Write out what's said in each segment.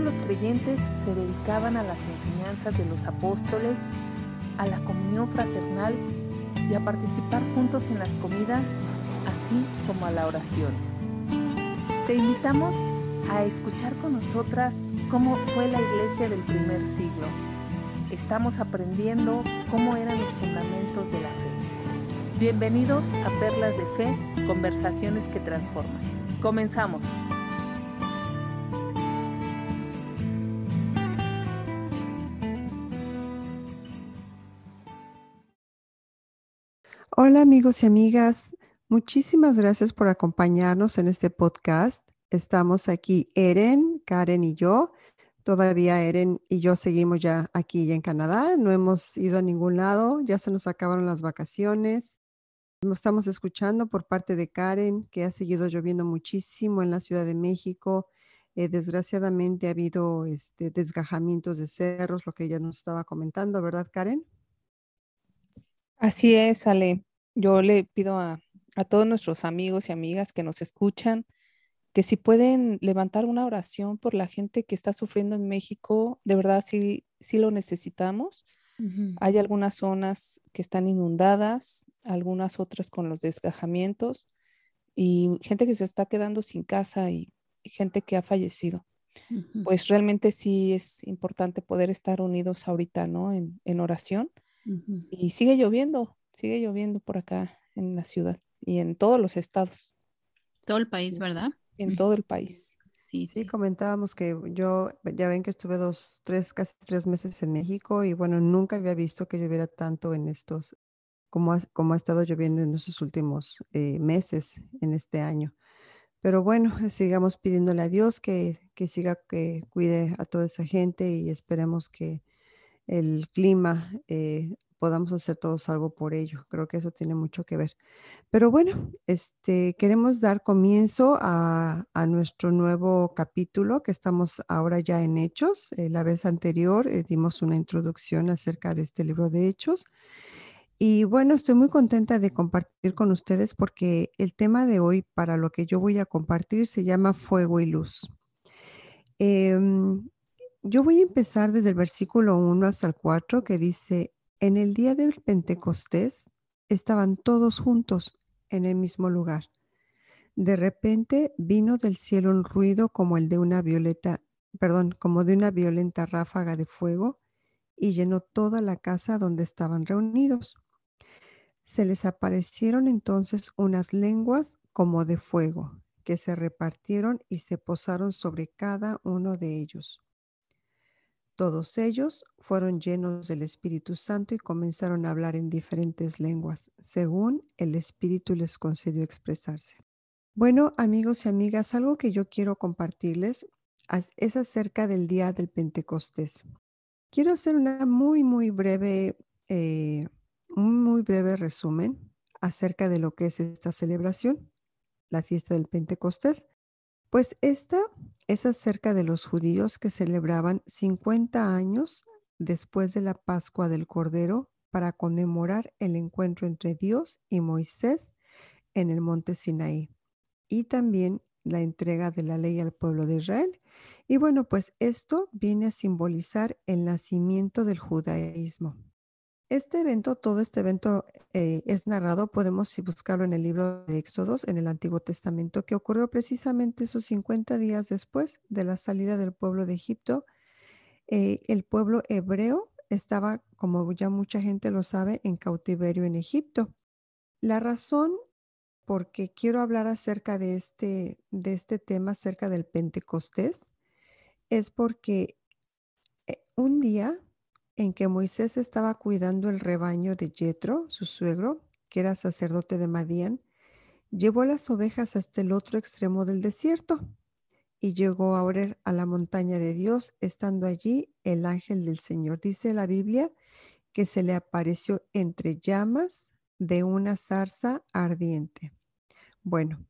los creyentes se dedicaban a las enseñanzas de los apóstoles, a la comunión fraternal y a participar juntos en las comidas, así como a la oración. Te invitamos a escuchar con nosotras cómo fue la iglesia del primer siglo. Estamos aprendiendo cómo eran los fundamentos de la fe. Bienvenidos a Perlas de Fe, conversaciones que transforman. Comenzamos. Hola amigos y amigas, muchísimas gracias por acompañarnos en este podcast. Estamos aquí Eren, Karen y yo. Todavía Eren y yo seguimos ya aquí en Canadá. No hemos ido a ningún lado. Ya se nos acabaron las vacaciones. Estamos escuchando por parte de Karen que ha seguido lloviendo muchísimo en la Ciudad de México. Eh, desgraciadamente ha habido este, desgajamientos de cerros, lo que ella nos estaba comentando, ¿verdad, Karen? Así es, Ale yo le pido a, todos nuestros amigos y amigas que nos escuchan que si pueden levantar una oración por la gente que está sufriendo en México, de verdad sí, sí lo necesitamos. Hay algunas zonas que están inundadas, algunas otras con los desgajamientos y gente que se está quedando sin casa y, gente que ha fallecido. Pues realmente sí es importante poder estar unidos ahorita, ¿no? En, en oración. Y sigue lloviendo, Sigue lloviendo por acá en la ciudad y en todos los estados. Todo el país, ¿verdad? En todo el país. Sí, sí, comentábamos que yo, ya ven que estuve dos, tres, casi tres meses en México y bueno, nunca había visto que lloviera tanto en estos, como ha, como ha estado lloviendo en estos últimos eh, meses en este año. Pero bueno, sigamos pidiéndole a Dios que, que siga, que cuide a toda esa gente y esperemos que el clima eh, podamos hacer todos algo por ello. Creo que eso tiene mucho que ver. Pero bueno, este, queremos dar comienzo a, nuestro nuevo capítulo que estamos ahora ya en Hechos. Eh, la vez anterior eh, dimos una introducción acerca de este libro de Hechos. Y bueno, estoy muy contenta de compartir con ustedes porque el tema de hoy para lo que yo voy a compartir se llama fuego y luz. Em, yo voy a empezar desde el versículo 1 hasta el 4 que dice, en el día del Pentecostés estaban todos juntos en el mismo lugar. De repente vino del cielo un ruido como el de una violeta, perdón, como de una violenta ráfaga de fuego y llenó toda la casa donde estaban reunidos. Se les aparecieron entonces unas lenguas como de fuego, que se repartieron y se posaron sobre cada uno de ellos. Todos ellos fueron llenos del Espíritu Santo y comenzaron a hablar en diferentes lenguas, según el Espíritu les concedió expresarse. Bueno, amigos y amigas, algo que yo quiero compartirles es acerca del día del Pentecostés. Quiero hacer una muy, muy breve, eh, un muy breve resumen acerca de lo que es esta celebración, la fiesta del Pentecostés. Pues esta es acerca de los judíos que celebraban 50 años después de la Pascua del Cordero para conmemorar el encuentro entre Dios y Moisés en el monte Sinaí y también la entrega de la ley al pueblo de Israel. Y bueno, pues esto viene a simbolizar el nacimiento del judaísmo. Este evento, todo este evento eh, es narrado, podemos buscarlo en el libro de Éxodos, en el Antiguo Testamento, que ocurrió precisamente esos 50 días después de la salida del pueblo de Egipto. Eh, el pueblo hebreo estaba, como ya mucha gente lo sabe, en cautiverio en Egipto. La razón por qué quiero hablar acerca de este, de este tema, acerca del Pentecostés, es porque eh, un día en que Moisés estaba cuidando el rebaño de Jetro, su suegro, que era sacerdote de Madián, llevó las ovejas hasta el otro extremo del desierto y llegó a orar a la montaña de Dios, estando allí el ángel del Señor. Dice la Biblia que se le apareció entre llamas de una zarza ardiente. Bueno,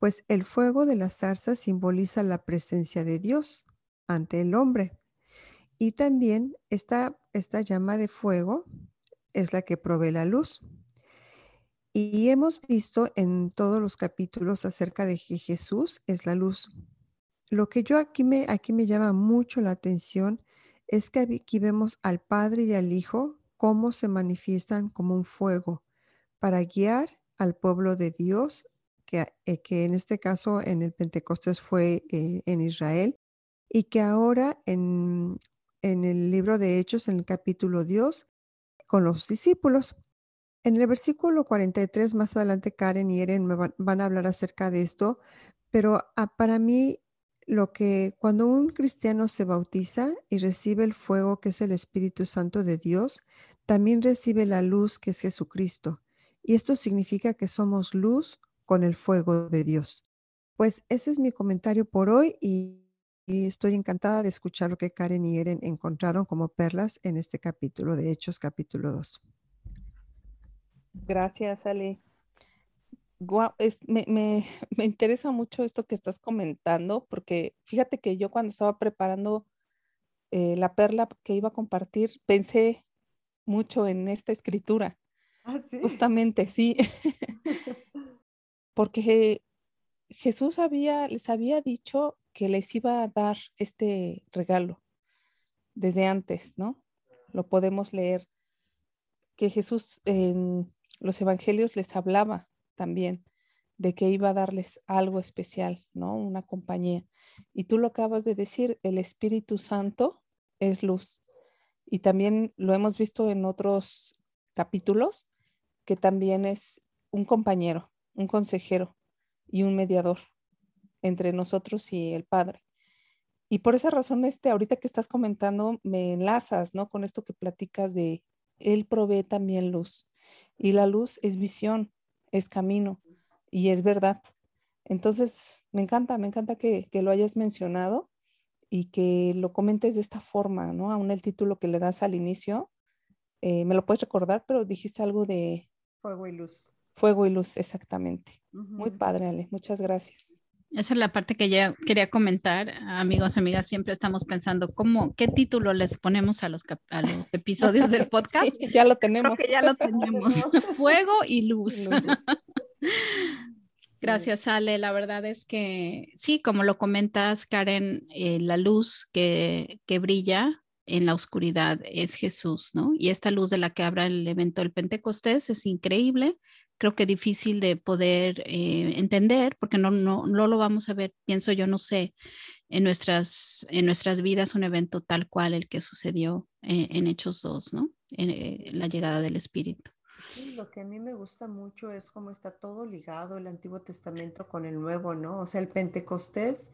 pues el fuego de la zarza simboliza la presencia de Dios ante el hombre. Y también esta, esta llama de fuego es la que provee la luz. Y hemos visto en todos los capítulos acerca de que Jesús es la luz. lo que yo aquí me, aquí me llama mucho la atención es que aquí vemos al Padre y al Hijo cómo se manifiestan como un fuego para guiar al pueblo de Dios, que, eh, que en este caso en el Pentecostés fue eh, en Israel, y que ahora en, en el libro de Hechos, en el capítulo Dios, con los discípulos. En el versículo 43, más adelante Karen y Eren van, a hablar acerca de esto, pero ah, para mí lo que cuando un cristiano se bautiza y recibe el fuego que es el Espíritu Santo de Dios, también recibe la luz que es Jesucristo. Y esto significa que somos luz con el fuego de Dios. Pues ese es mi comentario por hoy y, estoy encantada de escuchar lo que Karen y Eren encontraron como perlas en este capítulo de Hechos capítulo 2. Gracias, Ale. me, me, interesa mucho esto que estás comentando, porque fíjate que yo cuando estaba preparando eh, la perla que iba a compartir, pensé mucho en esta escritura. Ah, ¿sí? Justamente, sí. porque Jesús había, les había dicho que les iba a dar este regalo desde antes, ¿no? Lo podemos leer, que Jesús en los evangelios les hablaba también de que iba a darles algo especial, ¿no? Una compañía. Y tú lo acabas de decir, el Espíritu Santo es luz. Y también lo hemos visto en otros capítulos, que también es un compañero, un consejero y un mediador entre nosotros y el Padre. Y por esa razón, este, ahorita que estás comentando, me enlazas, ¿no? Con esto que platicas de, Él provee también luz. Y la luz es visión, es camino y es verdad. Entonces, me encanta, me encanta que, lo hayas mencionado y que lo comentes de esta forma, ¿no? Aún el título que le das al inicio, eh, me lo puedes recordar, pero dijiste algo de... Fuego y luz. Fuego y luz, exactamente. Muy padre, Ale. Muchas gracias. Esa es la parte que ya quería comentar. Amigos, amigas, siempre estamos pensando cómo, qué título les ponemos a los, a los episodios del podcast. ya lo tenemos. que ya lo tenemos. Fuego y luz. Gracias, Ale. La verdad es que sí, como lo comentas, Karen, eh, la luz que, que brilla en la oscuridad es Jesús, ¿no? Y esta luz de la que habla el evento del Pentecostés es increíble creo que difícil de poder eh, entender porque no, no, no lo vamos a ver, pienso yo, no sé, en nuestras, en nuestras vidas un evento tal cual el que sucedió eh, en Hechos 2, ¿no? En, eh, la llegada del Espíritu. Sí, lo que a mí me gusta mucho es cómo está todo ligado el Antiguo Testamento con el Nuevo, ¿no? O sea, el Pentecostés,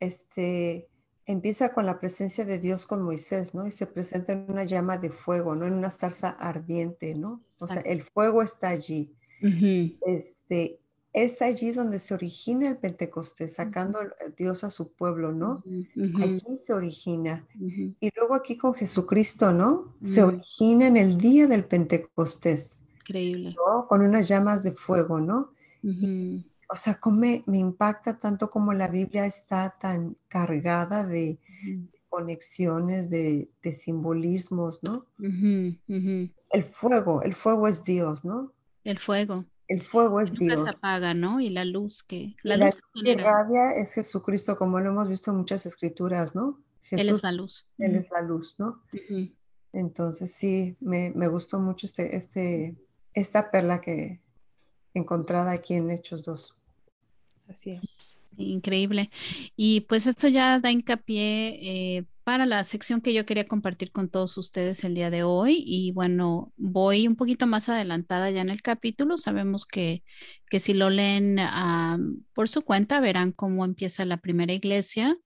este, empieza con la presencia de Dios con Moisés, ¿no? Y se presenta en una llama de fuego, ¿no? En una zarza ardiente, ¿no? O sea, el fuego está allí este, es allí donde se origina el Pentecostés, sacando a Dios a su pueblo, ¿no? Allí se origina. Y luego aquí con Jesucristo, ¿no? Se origina en el día del Pentecostés. Increíble. Con unas llamas de fuego, ¿no? o sea, como me, impacta tanto como la Biblia está tan cargada de conexiones, de, simbolismos, ¿no? El fuego, el fuego es Dios, ¿no? El fuego. El fuego es Dios. se apaga, ¿no? Y la luz que la, luz que radia es Jesucristo, como lo hemos visto en muchas escrituras, ¿no? Jesús, él es la luz. Él es la luz, ¿no? Entonces sí, me, me, gustó mucho este, este, esta perla que encontrada aquí en Hechos 2. Así es. increíble. Y pues esto ya da hincapié eh, para la sección que yo quería compartir con todos ustedes el día de hoy. Y bueno, voy un poquito más adelantada ya en el capítulo. Sabemos que, que si lo leen ah, por su cuenta, verán cómo empieza la primera iglesia.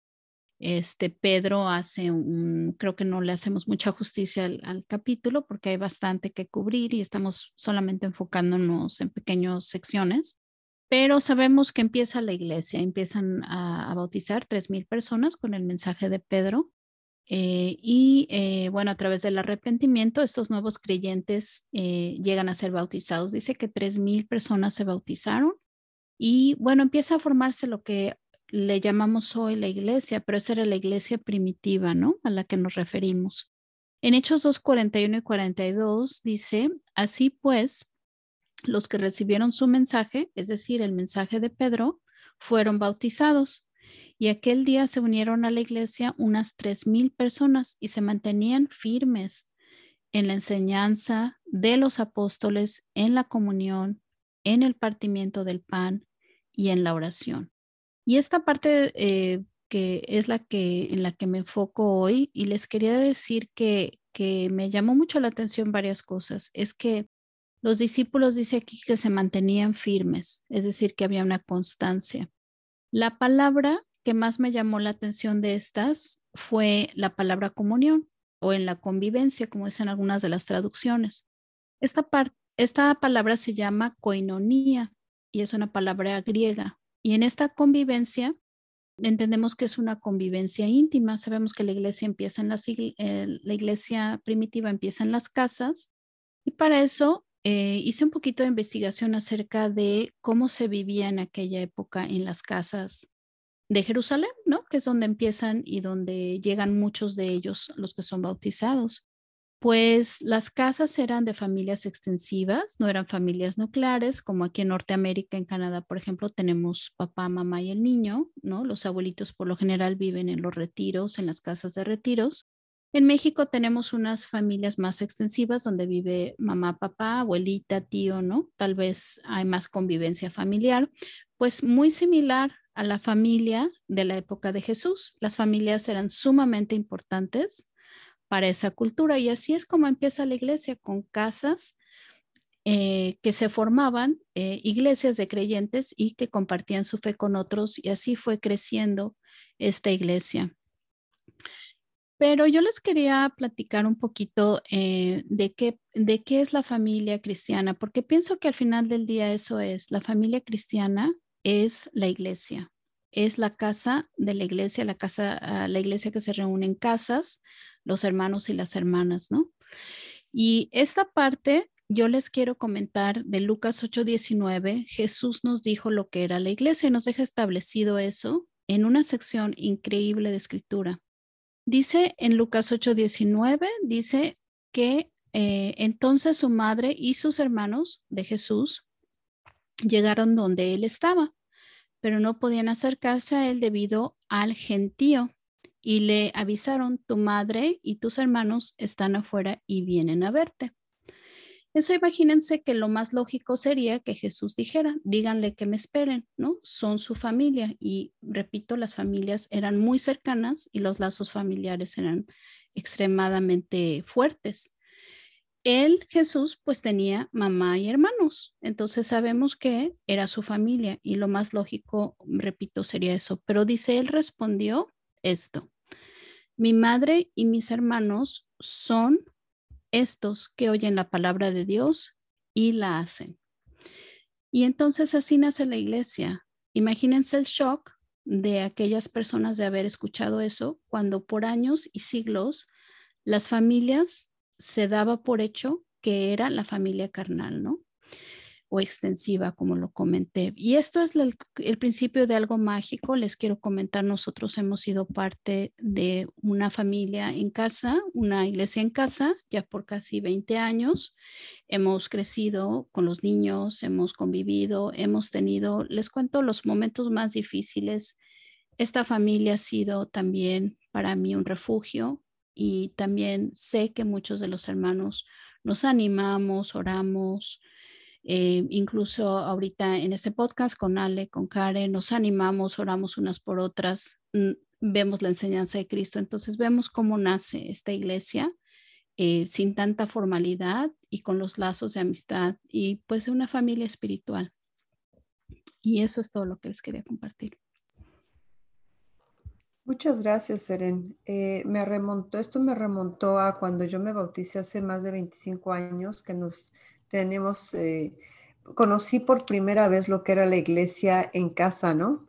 Este Pedro hace un, creo que no le hacemos mucha justicia al, capítulo porque hay bastante que cubrir y estamos solamente enfocándonos en pequeñas secciones. Pero sabemos que empieza la iglesia, empiezan a, a bautizar tres mil personas con el mensaje de Pedro eh, y eh, bueno, a través del arrepentimiento, estos nuevos creyentes eh, llegan a ser bautizados. Dice que 3.000 personas se bautizaron y bueno, empieza a formarse lo que le llamamos hoy la iglesia, pero esta era la iglesia primitiva, ¿no? A la que nos referimos. En Hechos 2, 41 y 42 dice, así pues, los que recibieron su mensaje, es decir, el mensaje de Pedro, fueron bautizados Y aquel día se unieron a la iglesia unas tres mil personas y se mantenían firmes en la enseñanza de los apóstoles, en la comunión, en el partimiento del pan y en la oración. Y esta parte eh, que es la que en la que me enfoco hoy y les quería decir que, que me llamó mucho la atención varias cosas. Es que los discípulos dice aquí que se mantenían firmes, es decir, que había una constancia. La palabra que más me llamó la atención de estas fue la palabra comunión o en la convivencia, como dicen algunas de las traducciones. Esta, esta palabra se llama koinonía y es una palabra griega. Y en esta convivencia entendemos que es una convivencia íntima. Sabemos que la iglesia empieza en las, la iglesia primitiva empieza en las casas y para eso eh, hice un poquito de investigación acerca de cómo se vivía en aquella época en las casas de Jerusalén, ¿no? Que es donde empiezan y donde llegan muchos de ellos, los que son bautizados. Pues las casas eran de familias extensivas, no eran familias nucleares, como aquí en Norteamérica, en Canadá, por ejemplo, tenemos papá, mamá y el niño, ¿no? Los abuelitos por lo general viven en los retiros, en las casas de retiros. En México tenemos unas familias más extensivas donde vive mamá, papá, abuelita, tío, ¿no? Tal vez hay más convivencia familiar, pues muy similar a la familia de la época de Jesús. Las familias eran sumamente importantes para esa cultura y así es como empieza la iglesia con casas eh, que se formaban, eh, iglesias de creyentes y que compartían su fe con otros y así fue creciendo esta iglesia. Pero yo les quería platicar un poquito eh, de, qué, de qué es la familia cristiana, porque pienso que al final del día eso es, la familia cristiana es la iglesia, es la casa de la iglesia, la casa, ah, la iglesia que se reúne en casas, los hermanos y las hermanas, ¿no? Y esta parte yo les quiero comentar de Lucas 8:19. Jesús nos dijo lo que era la iglesia y nos deja establecido eso en una sección increíble de escritura. Dice en Lucas 8:19, dice que eh, entonces su madre y sus hermanos de Jesús llegaron donde él estaba pero no podían acercarse a él debido al gentío. Y le avisaron, tu madre y tus hermanos están afuera y vienen a verte. Eso imagínense que lo más lógico sería que Jesús dijera, díganle que me esperen, ¿no? Son su familia. Y repito, las familias eran muy cercanas y los lazos familiares eran extremadamente fuertes. Él, Jesús, pues tenía mamá y hermanos, entonces sabemos que era su familia y lo más lógico, repito, sería eso. Pero dice, él respondió esto, mi madre y mis hermanos son estos que oyen la palabra de Dios y la hacen. Y entonces así nace la iglesia. Imagínense el shock de aquellas personas de haber escuchado eso cuando por años y siglos las familias se daba por hecho que era la familia carnal, ¿no? O extensiva, como lo comenté. Y esto es el, principio de algo mágico. Les quiero comentar, nosotros hemos sido parte de una familia en casa, una iglesia en casa, ya por casi 20 años. Hemos crecido con los niños, hemos convivido, hemos tenido, les cuento los momentos más difíciles. Esta familia ha sido también para mí un refugio, y también sé que muchos de los hermanos nos animamos, oramos, eh, incluso ahorita en este podcast con Ale, con Karen, nos animamos, oramos unas por otras, mm, vemos la enseñanza de Cristo, entonces vemos cómo nace esta iglesia eh, sin tanta formalidad y con los lazos de amistad y pues una familia espiritual. Y eso es todo lo que les quería compartir. Muchas gracias, Seren. Eh, me remontó, esto me remontó a cuando yo me bauticé hace más de 25 años, que nos tenemos, eh, conocí por primera vez lo que era la iglesia en casa, ¿no?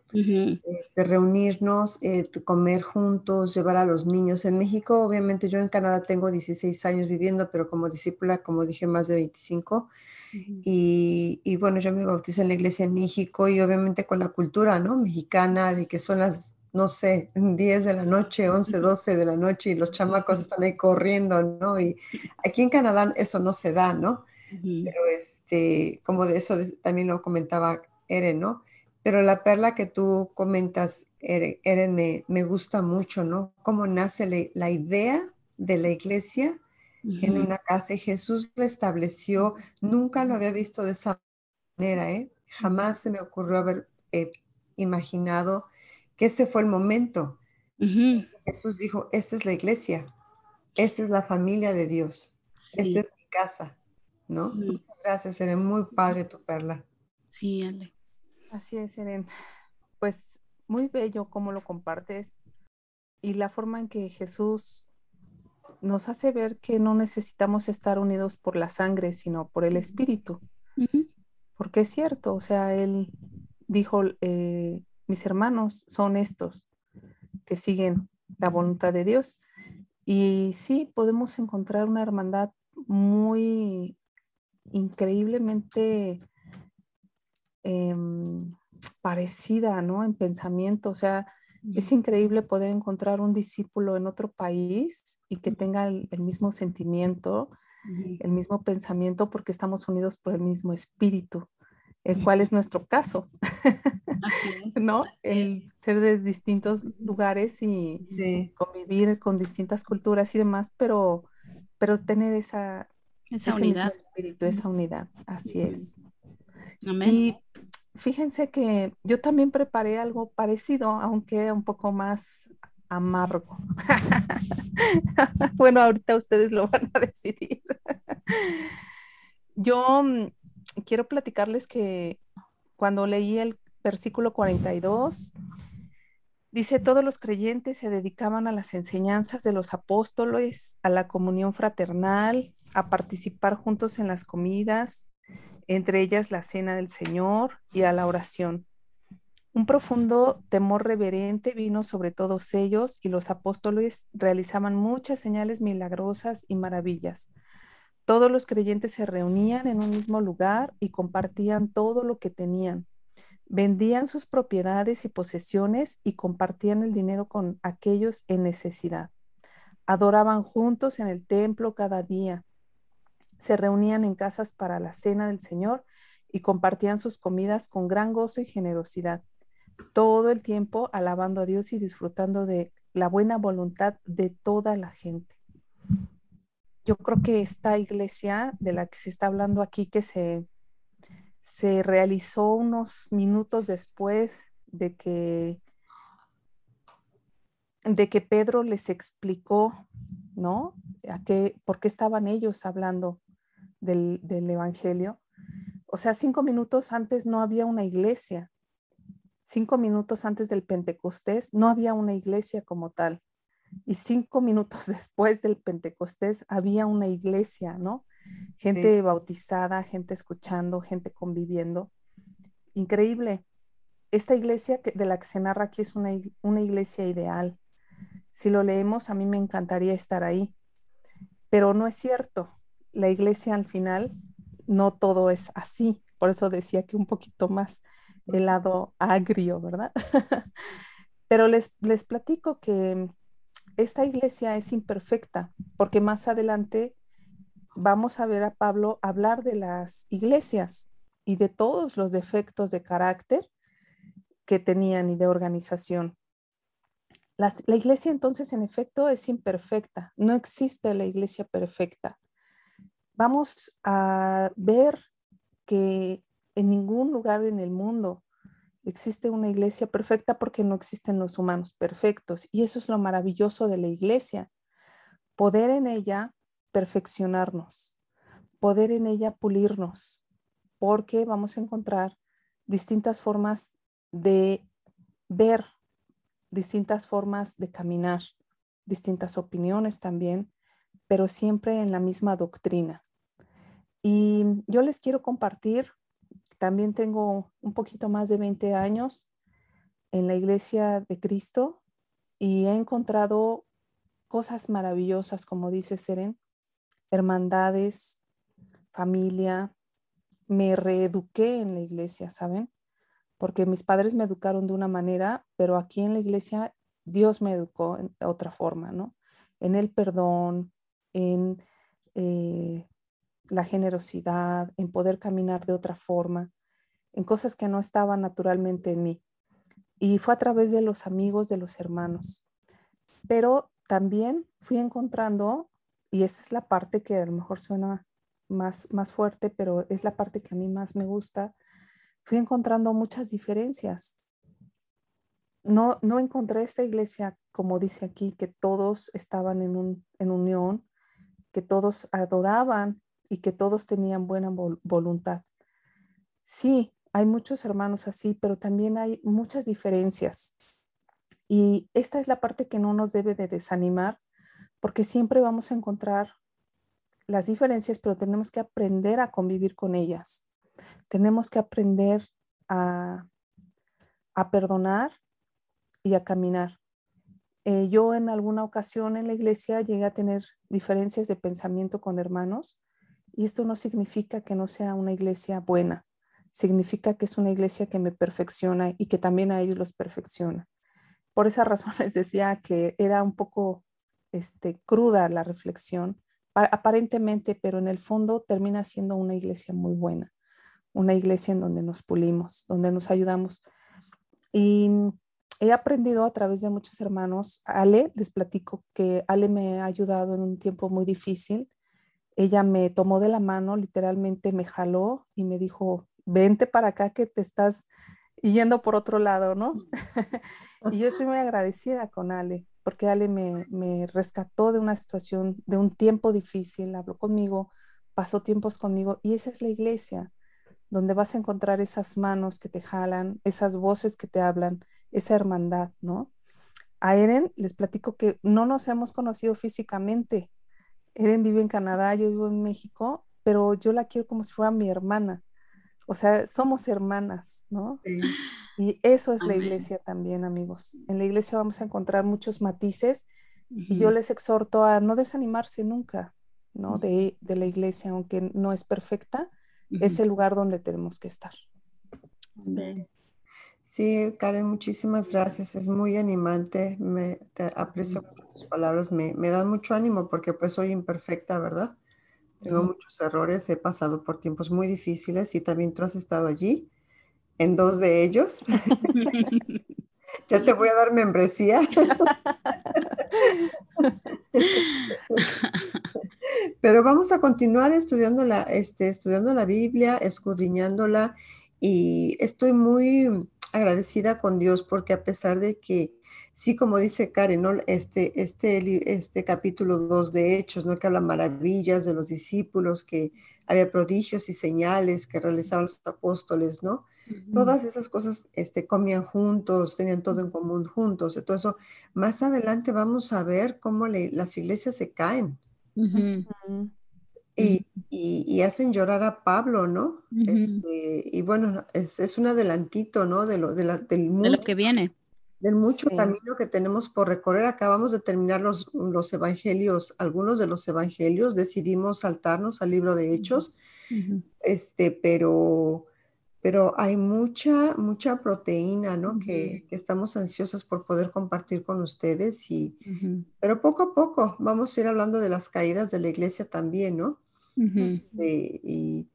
Este, reunirnos, eh, comer juntos, llevar a los niños. En México, obviamente, yo en Canadá tengo 16 años viviendo, pero como discípula, como dije, más de 25. y, y, bueno, yo me bauticé en la iglesia en México y obviamente con la cultura, ¿no? Mexicana, de que son las no sé, 10 de la noche, 11, 12 de la noche y los chamacos están ahí corriendo, ¿no? Y aquí en Canadá eso no se da, ¿no? Pero este, como de eso también lo comentaba Eren, ¿no? Pero la perla que tú comentas, Eren, me, me gusta mucho, ¿no? Cómo nace la idea de la iglesia en una casa y Jesús lo estableció. Nunca lo había visto de esa manera, ¿eh? Jamás se me ocurrió haber eh, imaginado que ese fue el momento. Jesús dijo, esta es la iglesia, esta es la familia de Dios, esta es mi casa, ¿no? Muchas gracias, Eren, muy padre tu perla. Sí, Ale. Así es, Eren. Pues muy bello cómo lo compartes y la forma en que Jesús nos hace ver que no necesitamos estar unidos por la sangre, sino por el espíritu. Porque es cierto, o sea, él dijo, eh, mis hermanos son estos que siguen la voluntad de Dios. Y sí, podemos encontrar una hermandad muy increíblemente em, parecida, ¿no? En pensamiento, o sea, es increíble poder encontrar un discípulo en otro país y que tenga el, mismo sentimiento, el mismo pensamiento, porque estamos unidos por el mismo espíritu, el cual es nuestro caso. Así ¿No? el ser de distintos lugares y convivir con distintas culturas y demás, pero, pero tener esa, esa unidad. espíritu, esa unidad. Así es. Amén. Fíjense que yo también preparé algo parecido, aunque un poco más amargo. bueno, ahorita ustedes lo van a decidir. yo mm, quiero platicarles que cuando leí el versículo 42, dice, todos los creyentes se dedicaban a las enseñanzas de los apóstoles, a la comunión fraternal, a participar juntos en las comidas, entre ellas la cena del Señor y a la oración. Un profundo temor reverente vino sobre todos ellos y los apóstoles realizaban muchas señales milagrosas y maravillas. Todos los creyentes se reunían en un mismo lugar y compartían todo lo que tenían. Vendían sus propiedades y posesiones y compartían el dinero con aquellos en necesidad. Adoraban juntos en el templo cada día se reunían en casas para la cena del Señor y compartían sus comidas con gran gozo y generosidad, todo el tiempo alabando a Dios y disfrutando de la buena voluntad de toda la gente. Yo creo que esta iglesia de la que se está hablando aquí, que se, se realizó unos minutos después de que, de que Pedro les explicó, ¿no? A qué, ¿Por qué estaban ellos hablando del, Evangelio. O sea, cinco minutos antes no había una iglesia. Cinco minutos antes del Pentecostés no había una iglesia como tal. Y cinco minutos después del Pentecostés había una iglesia, ¿no? Gente bautizada, gente escuchando, gente conviviendo. Increíble. Esta iglesia de la que se narra aquí es una, una iglesia ideal. Si lo leemos, a mí me encantaría estar ahí. Pero no es cierto la iglesia al final no todo es así. Por eso decía que un poquito más el lado agrio, ¿verdad? Pero les, les platico que esta iglesia es imperfecta, porque más adelante vamos a ver a Pablo hablar de las iglesias y de todos los defectos de carácter que tenían y de organización. la iglesia entonces en efecto es imperfecta, no existe la iglesia perfecta vamos a ver que en ningún lugar en el mundo existe una iglesia perfecta porque no existen los humanos perfectos. Y eso es lo maravilloso de la iglesia, poder en ella perfeccionarnos, poder en ella pulirnos, porque vamos a encontrar distintas formas de ver, distintas formas de caminar, distintas opiniones también, pero siempre en la misma doctrina. Y yo les quiero compartir, también tengo un poquito más de 20 años en la iglesia de Cristo y he encontrado cosas maravillosas, como dice Seren, hermandades, familia. Me reeduqué en la iglesia, ¿saben? Porque mis padres me educaron de una manera, pero aquí en la iglesia Dios me educó de otra forma, ¿no? En el perdón, en eh, la generosidad, en poder caminar de otra forma, en cosas que no estaban naturalmente en mí. Y fue a través de los amigos, de los hermanos. Pero también fui encontrando, y esa es la parte que a lo mejor suena más, más fuerte, pero es la parte que a mí más me gusta, fui encontrando muchas diferencias. No, no encontré esta iglesia, como dice aquí, que todos estaban en, un, en unión, que todos adoraban y que todos tenían buena voluntad. Sí, hay muchos hermanos así, pero también hay muchas diferencias. Y esta es la parte que no nos debe de desanimar, porque siempre vamos a encontrar las diferencias, pero tenemos que aprender a convivir con ellas. Tenemos que aprender a, perdonar y a caminar. Eh, yo en alguna ocasión en la iglesia llegué a tener diferencias de pensamiento con hermanos y esto no significa que no sea una iglesia buena, significa que es una iglesia que me perfecciona y que también a ellos los perfecciona. Por esa razón les decía que era un poco este, cruda la reflexión, aparentemente, pero en el fondo termina siendo una iglesia muy buena una iglesia en donde nos pulimos, donde nos ayudamos. Y he aprendido a través de muchos hermanos. Ale, les platico que Ale me ha ayudado en un tiempo muy difícil. Ella me tomó de la mano, literalmente me jaló y me dijo, vente para acá que te estás yendo por otro lado, ¿no? Y yo estoy muy agradecida con Ale, porque Ale me, me rescató de una situación, de un tiempo difícil, habló conmigo, pasó tiempos conmigo y esa es la iglesia donde vas a encontrar esas manos que te jalan, esas voces que te hablan, esa hermandad, ¿no? A Eren les platico que no nos hemos conocido físicamente. Eren vive en Canadá, yo vivo en México, pero yo la quiero como si fuera mi hermana. O sea, somos hermanas, ¿no? Y eso es la iglesia también, amigos. En la iglesia vamos a encontrar muchos matices y yo les exhorto a no desanimarse nunca, ¿no? de, de, la iglesia, aunque no es perfecta, es el lugar donde tenemos que estar. Sí, Karen, muchísimas gracias. Es muy animante. Me aprecio tus palabras. Me, me, dan mucho ánimo porque pues soy imperfecta, ¿verdad? Tengo muchos errores. He pasado por tiempos muy difíciles y también tú has estado allí en dos de ellos. ya te voy a dar membresía. Pero vamos a continuar estudiando la, este, estudiando la Biblia, escudriñándola y estoy muy agradecida con Dios porque a pesar de que, sí, como dice Karen, este, este, este capítulo 2 de Hechos, ¿no? que habla maravillas de los discípulos, que había prodigios y señales que realizaban los apóstoles, ¿no? Todas esas cosas este, comían juntos, tenían todo en común juntos. Entonces, más adelante vamos a ver cómo las iglesias se caen y, hacen llorar a Pablo, ¿no? Este, y bueno, es, un adelantito, ¿no? De lo, de la, del mundo. De lo que viene. Del mucho camino que tenemos por recorrer. Acabamos de terminar los, los evangelios, algunos de los evangelios, decidimos saltarnos al libro de Hechos, este, pero pero hay mucha, mucha proteína, ¿no? que, estamos ansiosas por poder compartir con ustedes, y, pero poco a poco vamos a ir hablando de las caídas de la iglesia también, ¿no? y,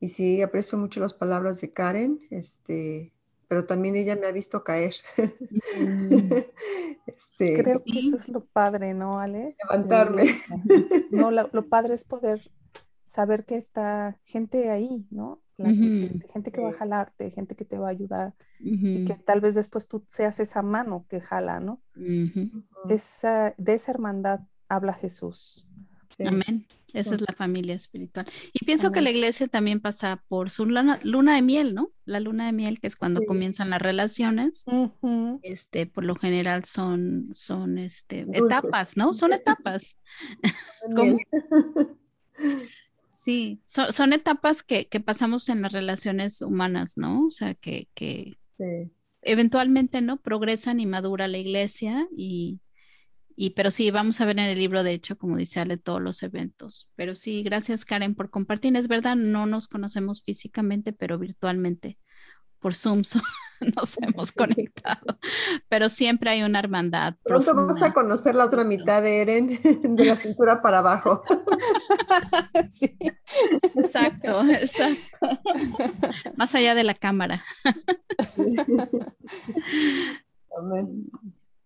y, sí, aprecio mucho las palabras de Karen, este, pero también ella me ha visto caer. Mm. este, Creo que eso es lo padre, ¿no, Ale? Levantarme. No, lo, lo padre es poder saber que está gente ahí, ¿no? Este, gente que va a jalarte, gente que te va a ayudar y que tal vez después tú seas esa mano que jala, ¿no? esa, de esa hermandad habla Jesús. Amén. Esa es la familia espiritual. Y pienso que la iglesia también pasa por su luna, de miel, ¿no? La luna de miel, que es cuando comienzan las relaciones. Este, por lo general son, son este, etapas, ¿no? Son etapas. Sí, son, etapas que, pasamos en las relaciones humanas, ¿no? O sea, que, eventualmente, ¿no? Progresan y madura la iglesia y, y, pero sí, vamos a ver en el libro, de hecho, como dice Ale, todos los eventos. Pero sí, gracias Karen por compartir. Es verdad, no nos conocemos físicamente, pero virtualmente por Zoom nos hemos conectado, pero siempre hay una hermandad. Pronto vamos a conocer la otra mitad de Eren, de la cintura para abajo. sí. Exacto, exacto. Más allá de la cámara.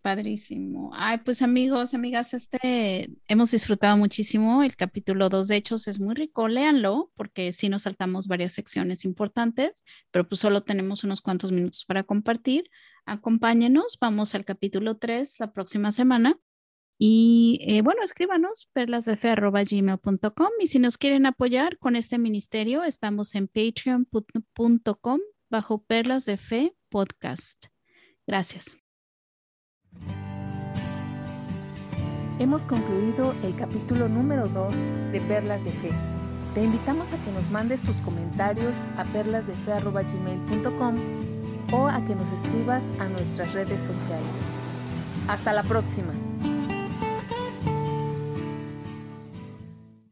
Padrísimo. Ay, pues amigos, amigas, este hemos disfrutado muchísimo. El capítulo 2 de Hechos es muy rico. Léanlo porque sí nos saltamos varias secciones importantes, pero pues solo tenemos unos cuantos minutos para compartir. Acompáñenos, vamos al capítulo 3 la próxima semana. Y eh, bueno, escríbanos perlasdefe.gmail.com y si nos quieren apoyar con este ministerio, estamos en patreon.com bajo Perlas de Fe Podcast. Gracias. Hemos concluido el capítulo número 2 de Perlas de Fe. Te invitamos a que nos mandes tus comentarios a perlasdefe.gmail.com o a que nos escribas a nuestras redes sociales. Hasta la próxima.